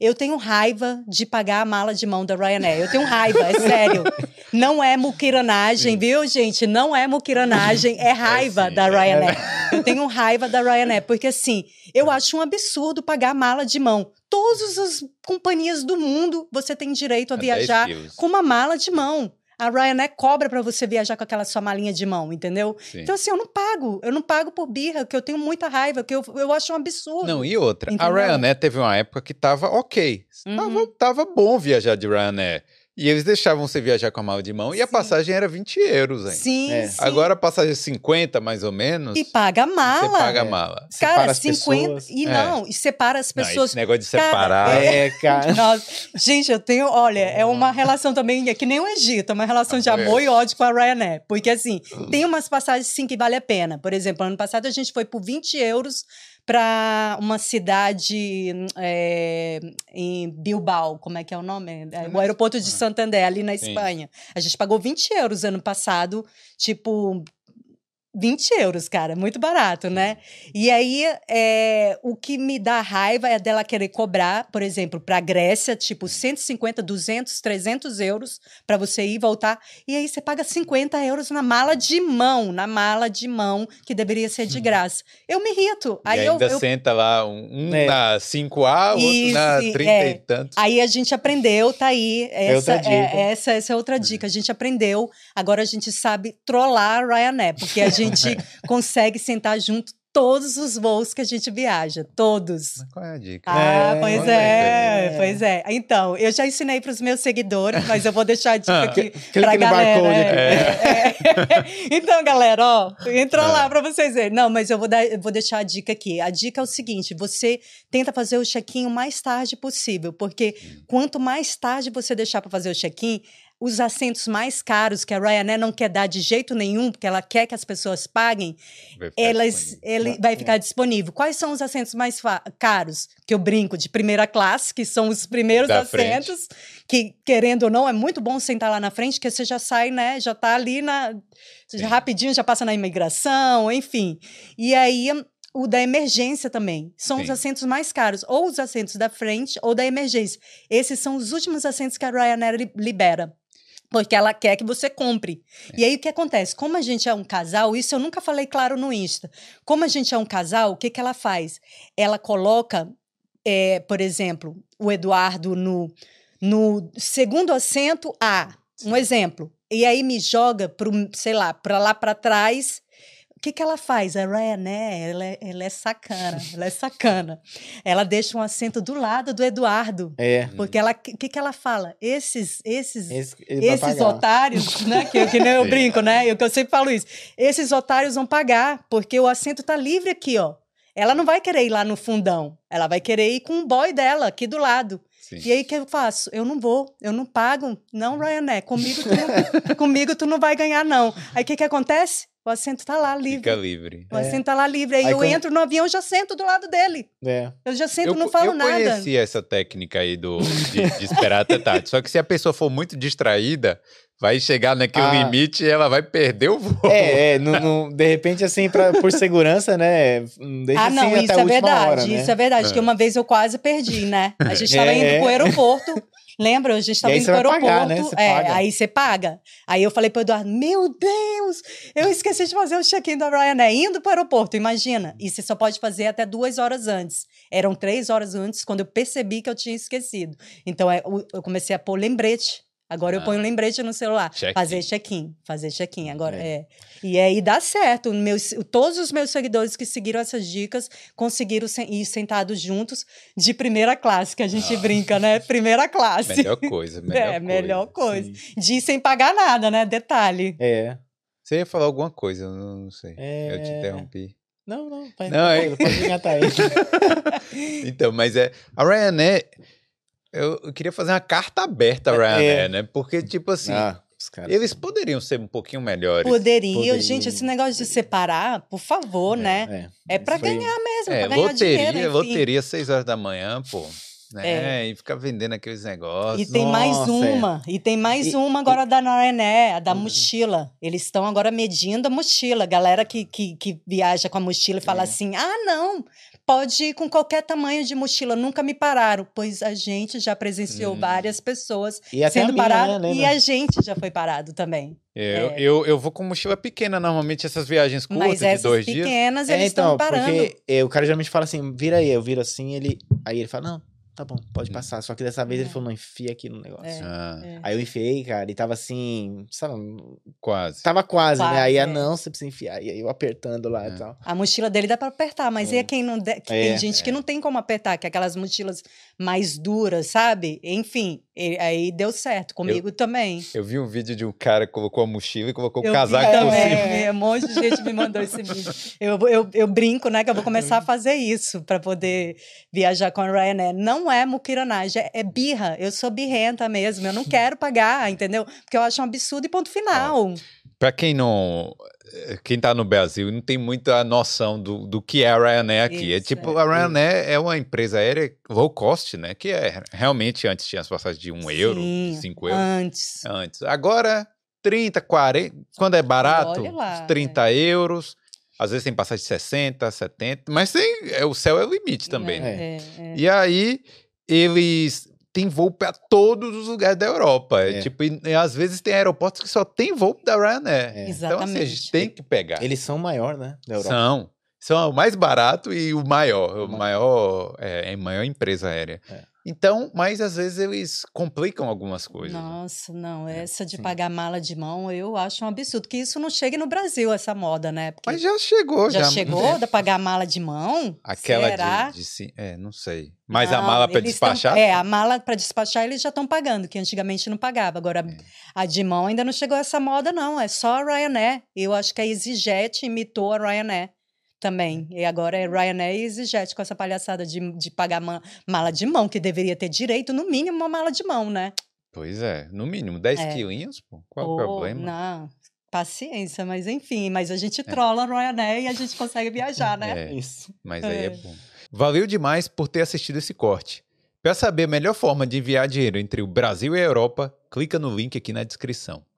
Eu tenho raiva de pagar a mala de mão da Ryanair. Eu tenho raiva, é sério. Não é muquiranagem, viu, gente? Não é muquiranagem, é raiva É da é. Ryanair. Eu tenho raiva da Ryanair, porque assim, eu acho um absurdo pagar a mala de mão. Todas as companhias do mundo você tem direito a É 10 viajar com uma mala de mão. A Ryanair cobra para você viajar com aquela sua malinha de mão, entendeu? Sim. Então, assim, eu não pago. Eu não pago por birra, que eu tenho muita raiva, que eu, eu acho um absurdo. Não, e outra, Entendeu? a Ryanair teve uma época que tava ok. Uhum. Tava, tava bom viajar de Ryanair. E eles deixavam você viajar com a mala de mão e a Sim. passagem era 20 euros, hein? Sim, É. sim. Agora a passagem é 50, mais ou menos. E paga a mala. Você paga a É. mala. Separa Cara, as 50. pessoas. E É. não, e separa as Não, pessoas. esse negócio de Cara, separar. É, cara. Nossa, gente, eu tenho, olha, é uma relação também, é que nem o Egito, é uma relação de Amor. e ódio com a Ryanair. Porque, assim, tem umas passagens, sim, que vale a pena. Por exemplo, ano passado a gente foi por 20 euros para uma cidade é, em Bilbao, como é que é o nome? É, o aeroporto de Santander, ali na Sim. Espanha. A gente pagou 20 euros ano passado, tipo, 20 euros, cara, muito barato, né? E aí, é, o que me dá raiva é dela querer cobrar, por exemplo, para a Grécia, tipo 150, 200, 300 euros para você ir e voltar. E aí você paga 50 euros na mala de mão, na mala de mão, que deveria ser de graça. Eu me irrito. Aí e eu, ainda eu- senta lá, um, É. na 5A, outro Isso, na sim, 30 é. e tantos. Aí a gente aprendeu, tá aí. Essa, outra dica. é, essa, essa é outra dica. A gente aprendeu, agora a gente sabe trollar a Ryanair, porque a gente consegue sentar junto todos os voos que a gente viaja, todos. Mas qual é a dica? Ah, É, pois é, aí. pois é. Então, eu já ensinei para os meus seguidores, mas eu vou deixar a dica aqui Clique pra no galera. é. É. Então, galera, ó, entra Ah. lá para vocês verem. Não, mas eu vou, dar, eu vou deixar a dica aqui. A dica é o seguinte: você tenta fazer o check-in o mais tarde possível, porque quanto mais tarde você deixar para fazer o check-in, os assentos mais caros que a Ryanair não quer dar de jeito nenhum, porque ela quer que as pessoas paguem, Vai elas, ele vai ficar disponível. Quais são os assentos mais caros? Que eu brinco de primeira classe, que são os primeiros Da frente. assentos, que querendo ou não é muito bom sentar lá na frente, que você já sai, né? Já tá ali na já rapidinho, já passa na imigração, enfim. E aí o da emergência também. São os Sim. assentos mais caros, ou os assentos da frente ou da emergência. Esses são os últimos assentos que a Ryanair li- libera. Porque ela quer que você compre. E aí o que acontece? Como a gente é um casal, isso eu nunca falei claro no Insta. Como a gente é um casal, o que, que ela faz? Ela coloca, eh, por exemplo, o Eduardo no, no segundo assento A. Um exemplo. E aí me joga para sei lá, para lá para trás. O que, que ela faz? A Ryanair, ela é, ela é sacana, ela é sacana. Ela deixa um assento do lado do Eduardo. É. Porque ela, o que, que ela fala? Esses, esses Esse, esses otários, né? Que, que nem eu brinco, né? Eu, que eu sempre falo isso. Esses otários vão pagar, porque o assento tá livre aqui, ó. Ela não vai querer ir lá no fundão. Ela vai querer ir com o boy dela aqui do lado. Sim. E aí o que eu faço? Eu não vou, eu não pago. Não, Ryanair, comigo tu não, comigo tu não vai ganhar, não. Aí o que, que acontece? O assento tá lá livre. Fica livre. O É. assento tá lá livre. Aí, Aí eu quando- entro no avião, já sento do lado dele. É. Eu já sento, eu, não falo eu nada. conheci essa técnica aí do, de, de esperar até tarde. Só que se a pessoa for muito distraída, vai chegar naquele Ah. limite e ela vai perder o voo. É, é no, no- de repente, assim, pra, por segurança, né? não Deixa Ah, assim não, até isso a é verdade, hora, né? isso é verdade, É. que uma vez eu quase perdi, né? A gente estava É, indo é. pro aeroporto, lembra? A gente estava indo pro vai aeroporto. pagar, né? Você é, aí você paga. Aí eu falei pro Eduardo, meu Deus, eu esqueci de fazer o check-in da Ryanair, indo pro aeroporto, imagina. E você só pode fazer até duas horas antes. Eram três horas antes, quando eu percebi que eu tinha esquecido. Então é, eu comecei a pôr lembrete. Agora eu Ah. ponho lembrete no celular. Check-in. Fazer check-in, fazer check-in. Agora É. é. E aí dá certo. Meus, todos os meus seguidores que seguiram essas dicas conseguiram sen- ir sentados juntos de primeira classe, que a gente Ah. brinca, né? Primeira classe. Melhor coisa, melhor é, coisa. melhor coisa. Sim. De ir sem pagar nada, né? Detalhe. É. Você ia falar alguma coisa, eu não, não sei. É. Eu te interrompi. Não, não, vai, Não, é- tranquilo, pode engatar aí. Então, mas é. A Ryanair. Eu, eu queria fazer uma carta aberta à Ryanair, É. né? Porque, tipo assim, Ah, eles poderiam ser um pouquinho melhores. Poderiam. Poderiam. Gente, esse negócio de separar, por favor, né? É, É foi- ganhar mesmo, É, pra ganhar loteria, dinheiro. enfim. loteria, 6 horas da manhã, pô. Né? É. E ficar vendendo aqueles negócios. E tem mais Nossa, uma, e tem mais E- uma agora da Ryanair, a da Uhum. mochila. Eles estão agora medindo a mochila. Galera que, que, que viaja com a mochila e fala É. assim: ah, não, pode ir com qualquer tamanho de mochila, nunca me pararam, pois a gente já presenciou Hum. várias pessoas E sendo paradas né, e a gente já foi parado também. Eu, É. eu, eu vou com mochila pequena, normalmente essas viagens curtas Mas de essas dois dias. pequenas, É, eles estão então, parando. porque é, o cara geralmente fala assim, vira aí, eu viro assim, ele. Aí ele fala, não, tá bom, pode Hum. passar. Só que dessa vez ele É. falou, não, enfia aqui no negócio. É. Ah, É. Aí eu enfiei, cara, e tava assim, sabe, quase. tava quase, Quase, né? Aí, ah, é. não, você precisa enfiar. E aí eu apertando lá É. e tal. A mochila dele dá para apertar, mas É. é quem não de- que É, tem gente que não tem como apertar, que é aquelas mochilas mais duras, sabe? Enfim, e- aí deu certo comigo também. Eu vi um vídeo de um cara que colocou a mochila e colocou o Eu casaco vi por também, cima. é, um monte de gente me mandou esse vídeo. Eu, eu, eu brinco, né, que eu vou começar a fazer isso para poder viajar com a Ryanair. Não é muquiranagem, é, é birra. Eu sou birrenta mesmo, eu não quero pagar, entendeu? Porque eu acho um absurdo e ponto final. Pra quem não. eh, Quem tá no Brasil e não tem muita noção do, do que é a Ryanair aqui. é Isso, tipo, é. a Ryanair é uma empresa aérea low cost, né? Que é realmente antes tinha as passagens de 1 euro, Sim, 5 euros. Antes. Antes. Agora, 30, 40. Quando é barato, Olha lá, uns 30 euros. Às vezes tem passagem de 60, 70. Mas tem, é, o céu é o limite também, né? É, é, é. E aí, eles têm voo para todos os lugares da Europa. É. É. Tipo, e, e às vezes tem aeroportos que só tem voo da Ryanair. É. Então, assim, a gente Exatamente. tem que pegar. Eles são maior, né? Da Europa. São. São o mais barato e o maior. O Ma- maior, é, é a maior empresa aérea. É. Então, mas às vezes eles complicam algumas coisas. né? Nossa, não, essa de sim. pagar mala de mão, eu acho um absurdo. Que isso não chegue no Brasil, essa moda, né? Porque Mas já chegou. já, Já, chegou de pagar mala de mão? Aquela Será? de, de sim- É, não sei. Mas a Não, mala para tão- despachar? é, a mala para despachar eles já estão pagando, que antigamente não pagava. Agora, É. a de mão ainda não chegou essa moda, não. É só a Ryanair. Eu acho que a EasyJet imitou a Ryanair também. E agora é Ryanair e EasyJet com essa palhaçada de, de pagar ma- mala de mão, que deveria ter direito, no mínimo, uma mala de mão, né? Pois é, no mínimo 10 É. quilinhos, pô. Qual o problema? Não, paciência, mas enfim. Mas a gente trola a Ryanair e a gente consegue viajar, né? É. Isso. Mas aí é É. bom. Valeu demais por ter assistido esse corte. Para saber a melhor forma de enviar dinheiro entre o Brasil e a Europa, clica no link aqui na descrição.